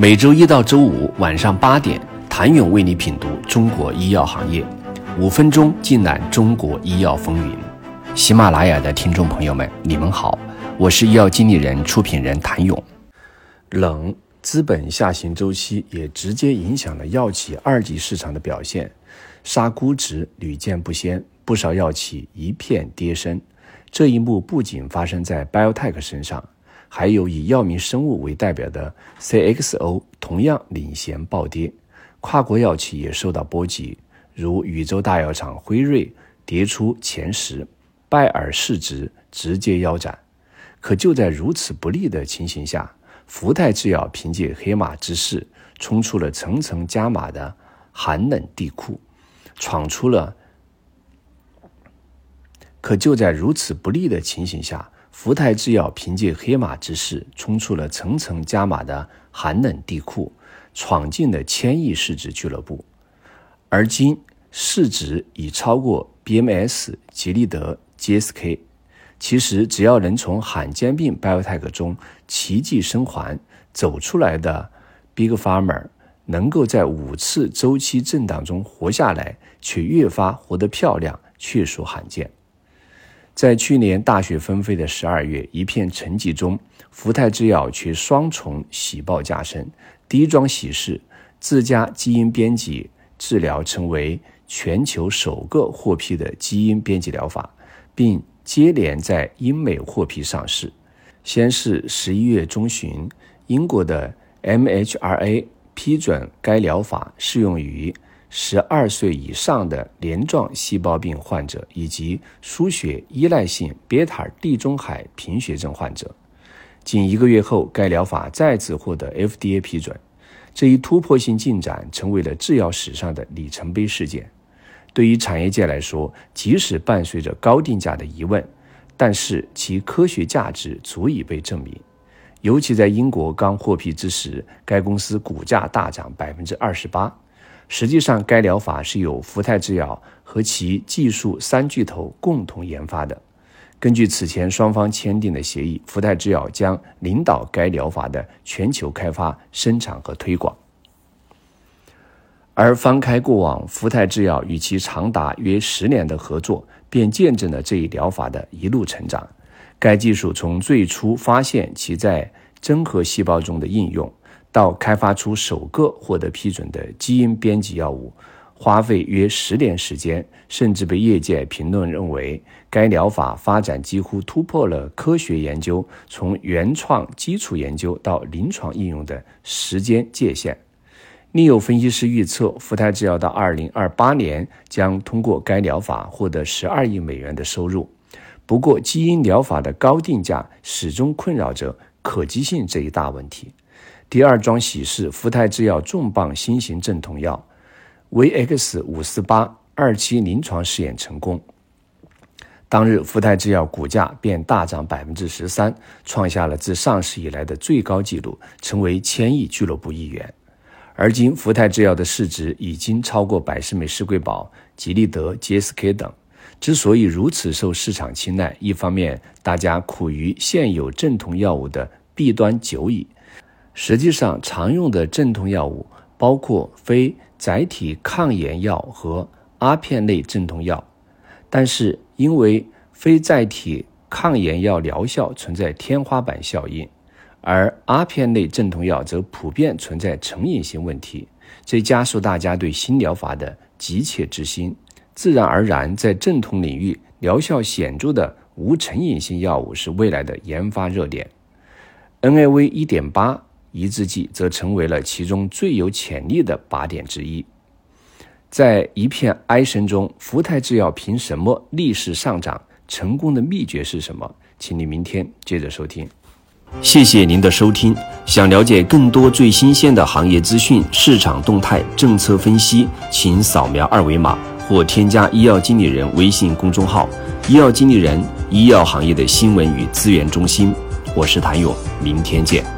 每周一到周五晚上八点，谭勇为你品读中国医药行业，五分钟尽览中国医药风云。喜马拉雅的听众朋友们，你们好，我是医药经理人、出品人谭勇。冷，资本下行周期也直接影响了药企二级市场的表现，杀估值屡见不鲜，不少药企一片跌声。这一幕不仅发生在 BioTech 身上。还有以药明生物为代表的 CXO 同样领衔暴跌，跨国药企也受到波及，如宇宙大药厂辉瑞跌出前十，拜耳市值直接腰斩。可就在如此不利的情形下，福泰制药凭借黑马之势冲出了层层加码的寒冷地库，闯出了。可就在如此不利的情形下。福泰制药凭借黑马之势冲出了层层加码的寒冷地库，闯进了千亿市值俱乐部。而今市值已超过 BMS、吉利德、GSK。其实，只要能从罕见病 biotech 中奇迹生还走出来的 Big Farmer 能够在五次周期震荡中活下来，却越发活得漂亮，确属罕见。在去年大雪纷飞的十二月，一片沉寂中，福泰制药却双重喜报加身。第一桩喜事，自家基因编辑治疗成为全球首个获批的基因编辑疗法，并接连在英美获批上市。先是十一月中旬，英国的 MHRA 批准该疗法适用于。十二岁以上的镰状细胞病患者以及输血依赖性贝塔地中海贫血症患者，仅一个月后，该疗法再次获得 FDA 批准。这一突破性进展成为了制药史上的里程碑事件。对于产业界来说，即使伴随着高定价的疑问，但是其科学价值足以被证明。尤其在英国刚获批之时，该公司股价大涨百分之二十八。实际上，该疗法是由福泰制药和其技术三巨头共同研发的。根据此前双方签订的协议，福泰制药将领导该疗法的全球开发、生产和推广。而翻开过往福泰制药与其长达约十年的合作，便见证了这一疗法的一路成长。该技术从最初发现其在真核细胞中的应用。到开发出首个获得批准的基因编辑药物，花费约十年时间，甚至被业界评论认为该疗法发展几乎突破了科学研究从原创基础研究到临床应用的时间界限。另有分析师预测，福泰制药到二零二八年将通过该疗法获得十二亿美元的收入。不过，基因疗法的高定价始终困扰着可及性这一大问题。第二桩喜事，福泰制药重磅新型镇痛药 VX 五四八二期临床试验成功。当日，福泰制药股价便大涨百分之十三，创下了自上市以来的最高纪录，成为千亿俱乐部一员。而今，福泰制药的市值已经超过百世美、施贵宝、吉利德、GSK 等。之所以如此受市场青睐，一方面大家苦于现有镇痛药物的弊端久矣。实际上，常用的镇痛药物包括非载体抗炎药和阿片类镇痛药，但是因为非载体抗炎药疗效存在天花板效应，而阿片类镇痛药则普遍存在成瘾性问题，这加速大家对新疗法的急切之心。自然而然，在镇痛领域疗效显著的无成瘾性药物是未来的研发热点。NAV 一点八。抑制剂则成为了其中最有潜力的靶点之一。在一片哀声中，福泰制药凭什么逆势上涨？成功的秘诀是什么？请你明天接着收听。谢谢您的收听。想了解更多最新鲜的行业资讯、市场动态、政策分析，请扫描二维码或添加医药经理人微信公众号“医药经理人”——医药行业的新闻与资源中心。我是谭勇，明天见。